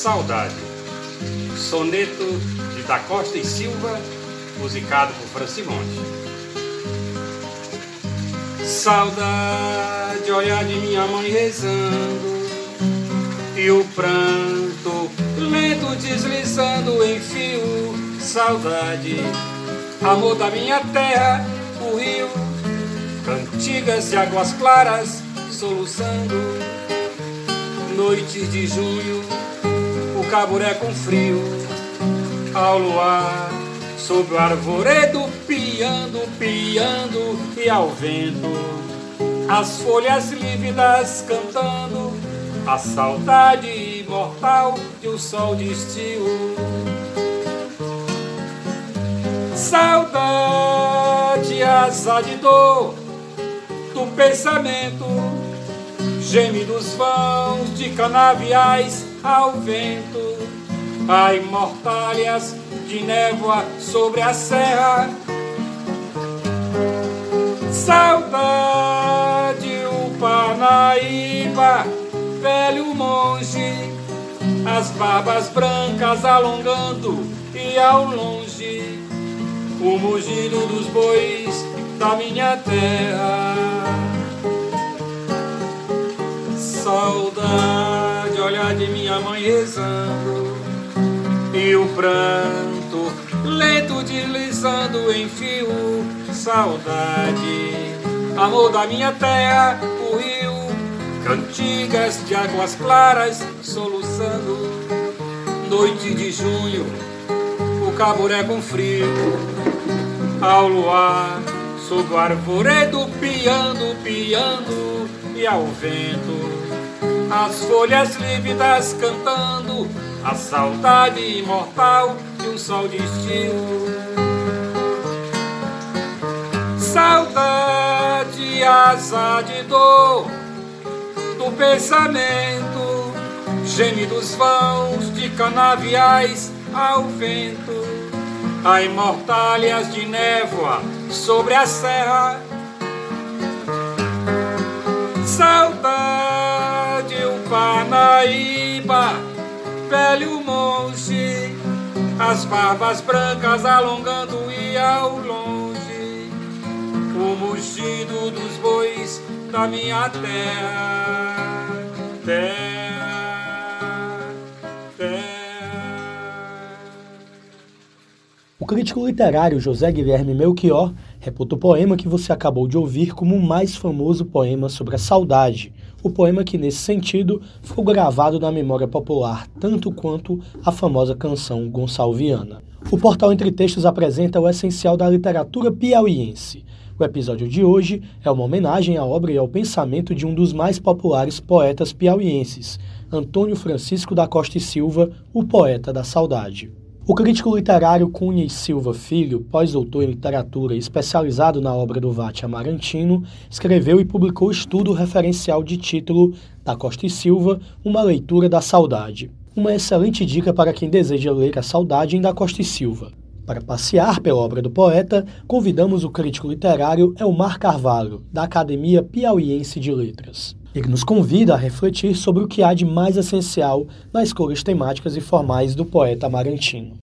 Saudade. Soneto de Da Costa e Silva, musicado por Francimonte. Saudade, olhar de minha mãe rezando, e o pranto lento deslizando em fio. Saudade, amor da minha terra, o rio, cantigas de águas claras soluçando. Noites de junho, caburé com frio, ao luar, sob o arvoredo, piando, piando, e ao vento, as folhas lívidas cantando, a saudade imortal de um sol de estio. Saudade, asa de dor do pensamento, gemidos vãos de canaviais ao vento, a imortalhas de névoa sobre a serra. Saudade, o Panaíba, velho monge, as barbas brancas alongando e ao longe o mugido dos bois da minha terra. Saudade, olhar de minha mãe rezando e o pranto lento deslizando em fio. Saudade, amor da minha terra, o rio, cantigas de águas claras soluçando. Noite de junho, o caburé com frio, ao luar, sob o arvoredo, piando, piando, e ao vento, as folhas lívidas cantando, a saudade imortal de um sol de estio. Saudade, asa de dor do pensamento, gemidos vãos de canaviais ao vento, a imortalhas de névoa sobre a serra. Saudade, o Panaíba, velho monge, as barbas brancas alongando e ao longe, o mugido dos bois da minha terra, terra, terra. O crítico literário José Guilherme Melchior reputa o poema que você acabou de ouvir como o mais famoso poema sobre a saudade, o poema que, nesse sentido, ficou gravado na memória popular tanto quanto a famosa canção gonçalviana. O portal Entre Textos apresenta o essencial da literatura piauiense. O episódio de hoje é uma homenagem à obra e ao pensamento de um dos mais populares poetas piauienses, Antônio Francisco da Costa e Silva, o poeta da saudade. O crítico literário Cunha e Silva Filho, pós-doutor em literatura e especializado na obra do Vate Amarantino, escreveu e publicou estudo referencial de título Da Costa e Silva, Uma Leitura da Saudade. Uma excelente dica para quem deseja ler a saudade em Da Costa e Silva. Para passear pela obra do poeta, convidamos o crítico literário Elmar Carvalho, da Academia Piauiense de Letras. Ele nos convida a refletir sobre o que há de mais essencial nas escolhas temáticas e formais do poeta amarantino.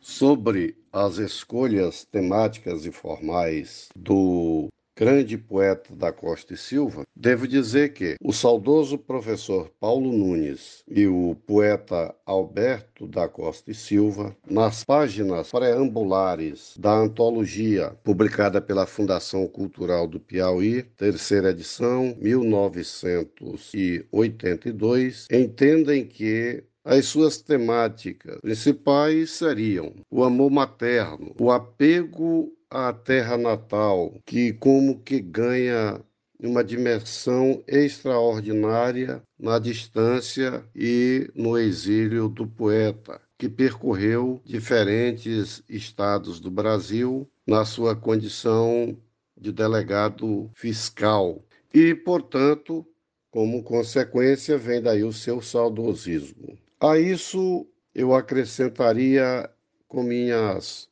Sobre as escolhas temáticas e formais do grande poeta da Costa e Silva, devo dizer que o saudoso professor Paulo Nunes e o poeta Alberto da Costa e Silva, nas páginas preambulares da antologia publicada pela Fundação Cultural do Piauí, terceira edição, 1982, entendem que as suas temáticas principais seriam o amor materno, o apego à terra natal, que como que ganha uma dimensão extraordinária na distância e no exílio do poeta, que percorreu diferentes estados do Brasil na sua condição de delegado fiscal. E, portanto, como consequência, vem daí o seu saudosismo. A isso eu acrescentaria com minhas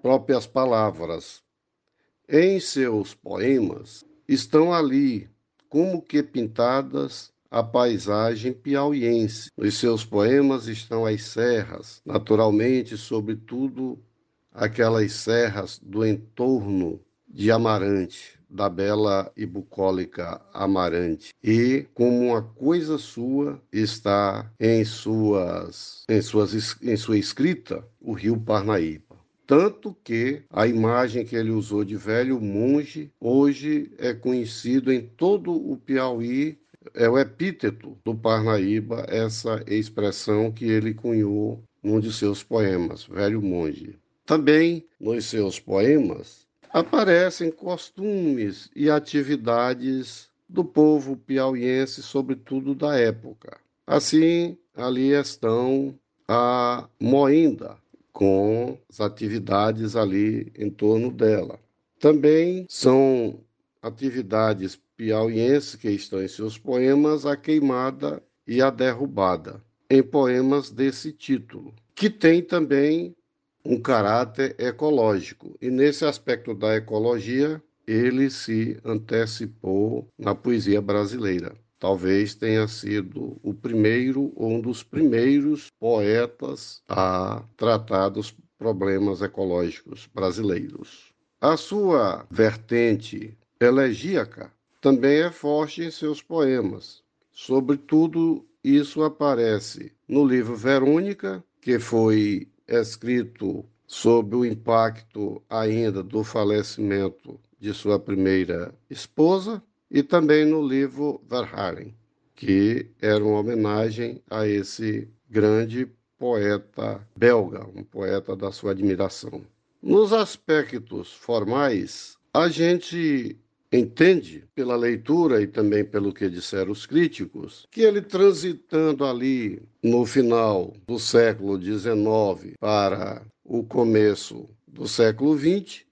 próprias palavras. Em seus poemas estão ali, como que pintadas, a paisagem piauiense. Nos seus poemas estão as serras, naturalmente, sobretudo aquelas serras do entorno de Amarante, da bela e bucólica Amarante. E como uma coisa sua está em suas em suas em sua escrita o Rio Parnaíba. Tanto que a imagem que ele usou de velho monge hoje é conhecido em todo o Piauí é o epíteto do Parnaíba, essa expressão que ele cunhou num de seus poemas, Velho Monge. Também nos seus poemas aparecem costumes e atividades do povo piauiense, sobretudo da época. Assim, ali estão a moinda, com as atividades ali em torno dela. Também são atividades piauienses que estão em seus poemas a queimada e a derrubada, em poemas desse título, que tem também um caráter ecológico. E nesse aspecto da ecologia, ele se antecipou na poesia brasileira. Talvez tenha sido o primeiro ou um dos primeiros poetas a tratar dos problemas ecológicos brasileiros. A sua vertente elegíaca também é forte em seus poemas. Sobretudo, isso aparece no livro Verônica, que foi escrito sob o impacto ainda do falecimento de sua primeira esposa, e também no livro Verhaeren, que era uma homenagem a esse grande poeta belga, um poeta da sua admiração. Nos aspectos formais, a gente entende pela leitura e também pelo que disseram os críticos, que ele transitando ali no final do século XIX para o começo do século XX,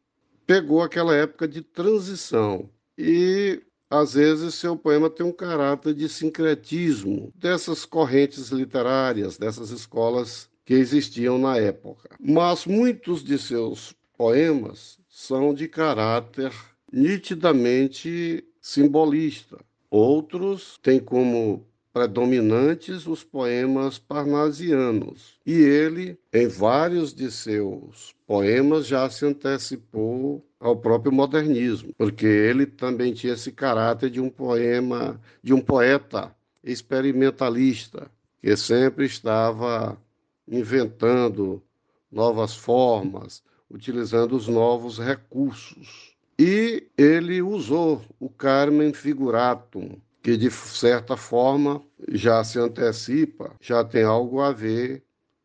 pegou aquela época de transição e às vezes seu poema tem um caráter de sincretismo dessas correntes literárias, dessas escolas que existiam na época. Mas muitos de seus poemas são de caráter nitidamente simbolista. Outros têm como predominantes os poemas parnasianos. E ele, em vários de seus poemas, já se antecipou ao próprio modernismo, porque ele também tinha esse caráter de um poema, de um poeta experimentalista, que sempre estava inventando novas formas, utilizando os novos recursos. E ele usou o Carmen Figuratum, que de certa forma já se antecipa, já tem algo a ver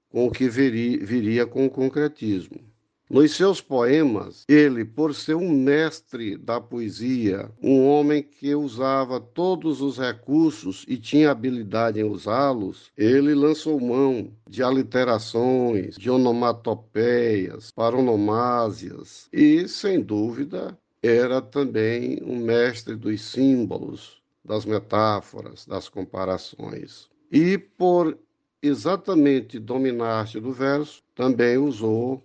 com o que viria, com o concretismo. Nos seus poemas, ele, por ser um mestre da poesia, um homem que usava todos os recursos e tinha habilidade em usá-los, ele lançou mão de aliterações, de onomatopeias, paronomásias e, sem dúvida, era também um mestre dos símbolos, das metáforas, das comparações. E por exatamente dominar a arte do verso, também usou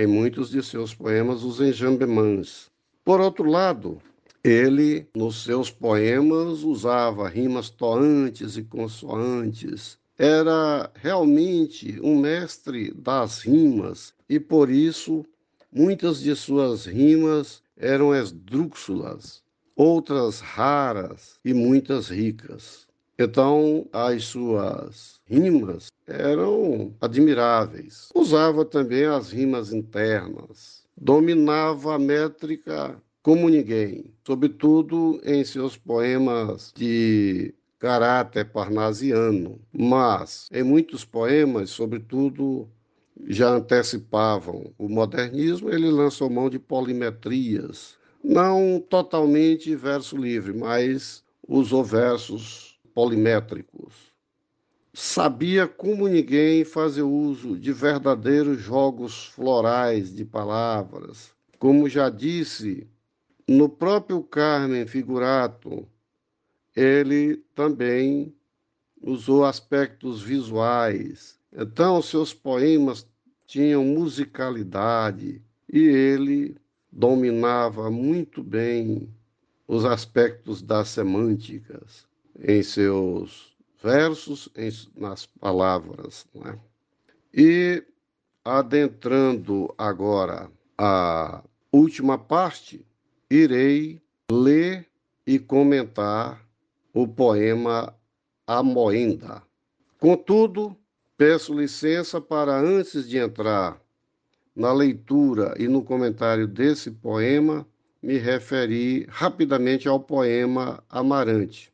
em muitos de seus poemas os enjambemãs. Por outro lado, ele, nos seus poemas, usava rimas toantes e consoantes. Era realmente um mestre das rimas e, por isso, muitas de suas rimas eram esdrúxulas, outras raras e muitas ricas. Então, as suas rimas eram admiráveis. Usava também as rimas internas. Dominava a métrica como ninguém, sobretudo em seus poemas de caráter parnasiano, mas em muitos poemas, sobretudo já antecipavam o modernismo, ele lançou mão de polimetrias, não totalmente verso livre, mas usou versos polimétricos. Sabia como ninguém fazer uso de verdadeiros jogos florais de palavras. Como já disse, no próprio Carmen Figurato, ele também usou aspectos visuais. Então, seus poemas tinham musicalidade e ele dominava muito bem os aspectos das semânticas. Em seus versos, em, nas palavras. É? E adentrando agora a última parte, irei ler e comentar o poema A Moenda. Contudo, peço licença para, antes de entrar na leitura e no comentário desse poema, me referir rapidamente ao poema Amarante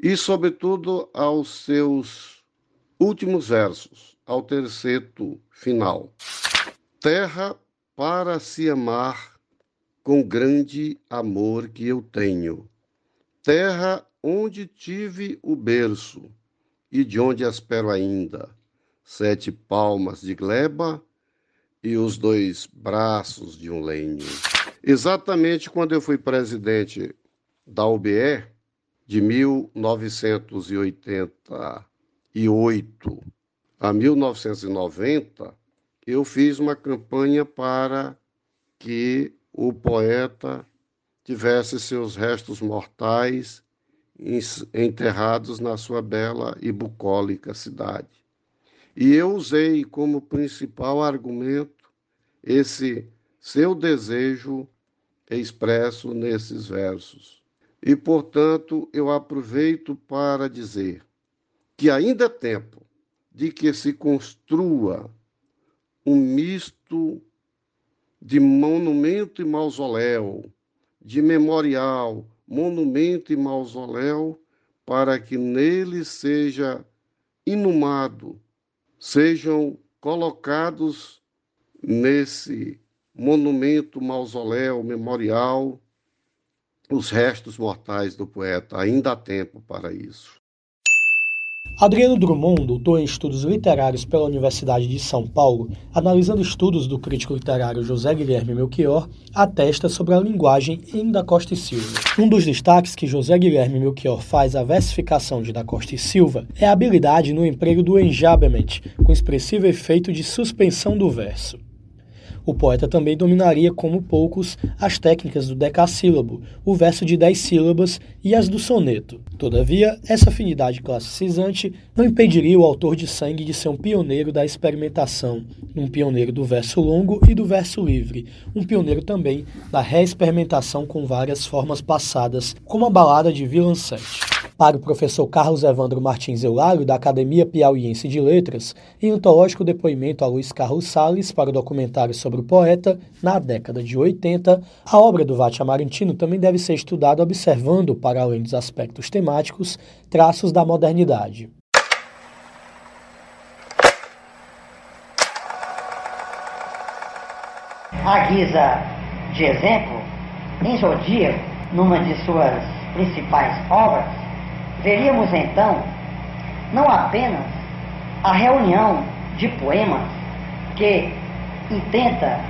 e, sobretudo, aos seus últimos versos, ao terceiro final. Terra para se amar com grande amor que eu tenho. Terra onde tive o berço e de onde espero ainda. Sete palmas de gleba e os dois braços de um lenho. Exatamente quando eu fui presidente da UBE, de 1988 a 1990, eu fiz uma campanha para que o poeta tivesse seus restos mortais enterrados na sua bela e bucólica cidade. E eu usei como principal argumento esse seu desejo expresso nesses versos. E, portanto, eu aproveito para dizer que ainda é tempo de que se construa um misto de monumento e mausoléu, de memorial, monumento e mausoléu, para que nele seja inumado, sejam colocados nesse monumento, mausoléu, memorial, os restos mortais do poeta. Ainda há tempo para isso. Adriano Drummond, doutor em estudos literários pela Universidade de São Paulo, analisando estudos do crítico literário José Guilherme Melchior, atesta sobre a linguagem em Da Costa e Silva. Um dos destaques que José Guilherme Melchior faz à versificação de Da Costa e Silva é a habilidade no emprego do enjambment, com expressivo efeito de suspensão do verso. O poeta também dominaria, como poucos, as técnicas do decassílabo, o verso de dez sílabas e as do soneto. Todavia, essa afinidade classicizante não impediria o autor de sangue de ser um pioneiro da experimentação, um pioneiro do verso longo e do verso livre, um pioneiro também da reexperimentação com várias formas passadas, como a balada de Villancete para o professor Carlos Evandro Martins Eulário, da Academia Piauiense de Letras, em antológico depoimento a Luiz Carlos Salles para o documentário sobre o poeta, na década de 80, a obra do Vate Amarantino também deve ser estudada observando, para além dos aspectos temáticos, traços da modernidade. À guisa de exemplo, em Zodíaco, numa de suas principais obras, veríamos então não apenas a reunião de poemas que intenta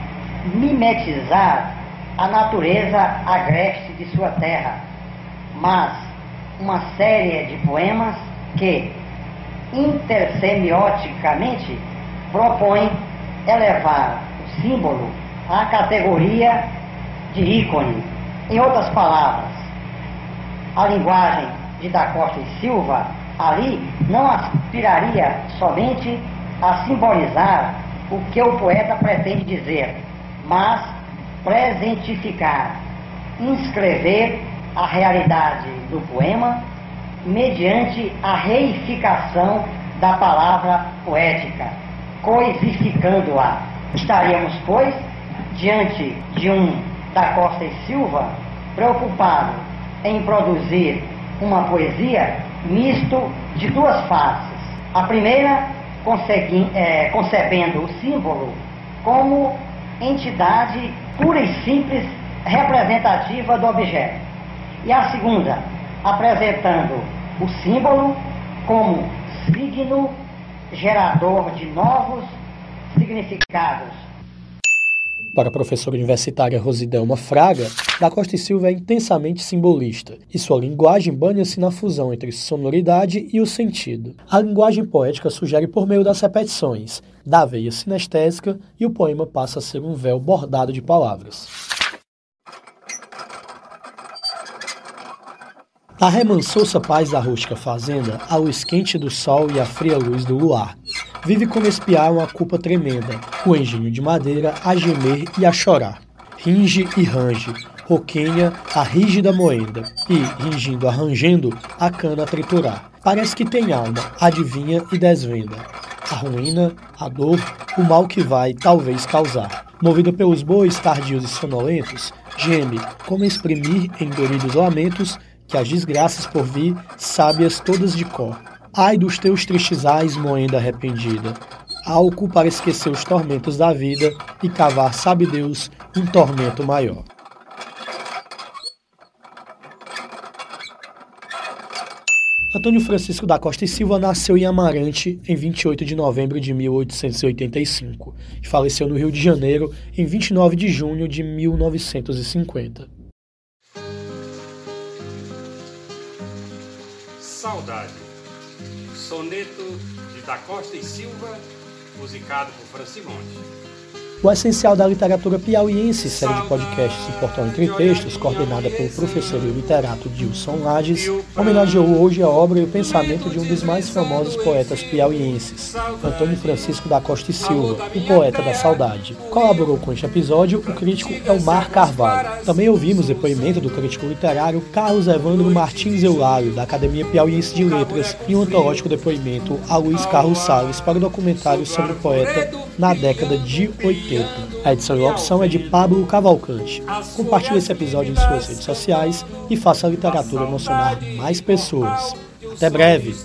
mimetizar a natureza agreste de sua terra, mas uma série de poemas que intersemioticamente propõem elevar o símbolo à categoria de ícone. Em outras palavras, a linguagem de Da Costa e Silva ali não aspiraria somente a simbolizar o que o poeta pretende dizer, mas presentificar, inscrever a realidade do poema mediante a reificação da palavra poética, coisificando-a. Estaríamos, pois, diante de um da Costa e Silva preocupado em produzir uma poesia misto de duas faces. A primeira, é, concebendo o símbolo como entidade pura e simples representativa do objeto. E a segunda, apresentando o símbolo como signo gerador de novos significados para a professora universitária Rosidelma Fraga, da Costa e Silva é intensamente simbolista, e sua linguagem banha-se na fusão entre sonoridade e o sentido. A linguagem poética sugere por meio das repetições, da veia sinestésica, e o poema passa a ser um véu bordado de palavras. Da remansoça paz da rústica fazenda ao esquente do sol e a fria luz do luar. Vive como espiar uma culpa tremenda, o engenho de madeira a gemer e a chorar. Ringe e range, roquenha a rígida moenda, e, ringindo arrangendo, a cana a triturar. Parece que tem alma, adivinha e desvenda. A ruína, a dor, o mal que vai talvez causar. Movida pelos bois tardios e sonolentos, geme, como exprimir em doridos lamentos que as desgraças por vir, sábias todas de cor. Ai dos teus tristes ais, moenda arrependida, álcool para esquecer os tormentos da vida e cavar, sabe Deus, um tormento maior. Antônio Francisco da Costa e Silva nasceu em Amarante em 28 de novembro de 1885 e faleceu no Rio de Janeiro em 29 de junho de 1950. Saudade. Soneto de Da Costa e Silva, musicado por Francimonte. O essencial da literatura piauiense, série de podcasts e portal Entre Textos, coordenada pelo professor e literato Dilson Lages, homenageou hoje a obra e o pensamento de um dos mais famosos poetas piauienses, Antônio Francisco da Costa e Silva, o poeta da saudade. Colaborou com este episódio o crítico Elmar Carvalho. Também ouvimos depoimento do crítico literário Carlos Evandro Martins Eulário, da Academia Piauiense de Letras, e um antológico depoimento a Luiz Carlos Salles para o documentário sobre o poeta na década de 80. A edição e a opção é de Pablo Cavalcante. Compartilhe esse episódio em suas redes sociais e faça a literatura emocionar mais pessoas. Até breve!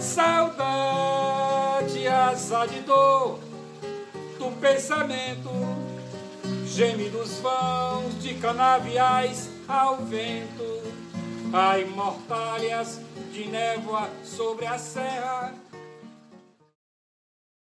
Saudade, asa de dor do pensamento, gemidos vãos de canaviais ao vento, ai mortalhas de névoa sobre a serra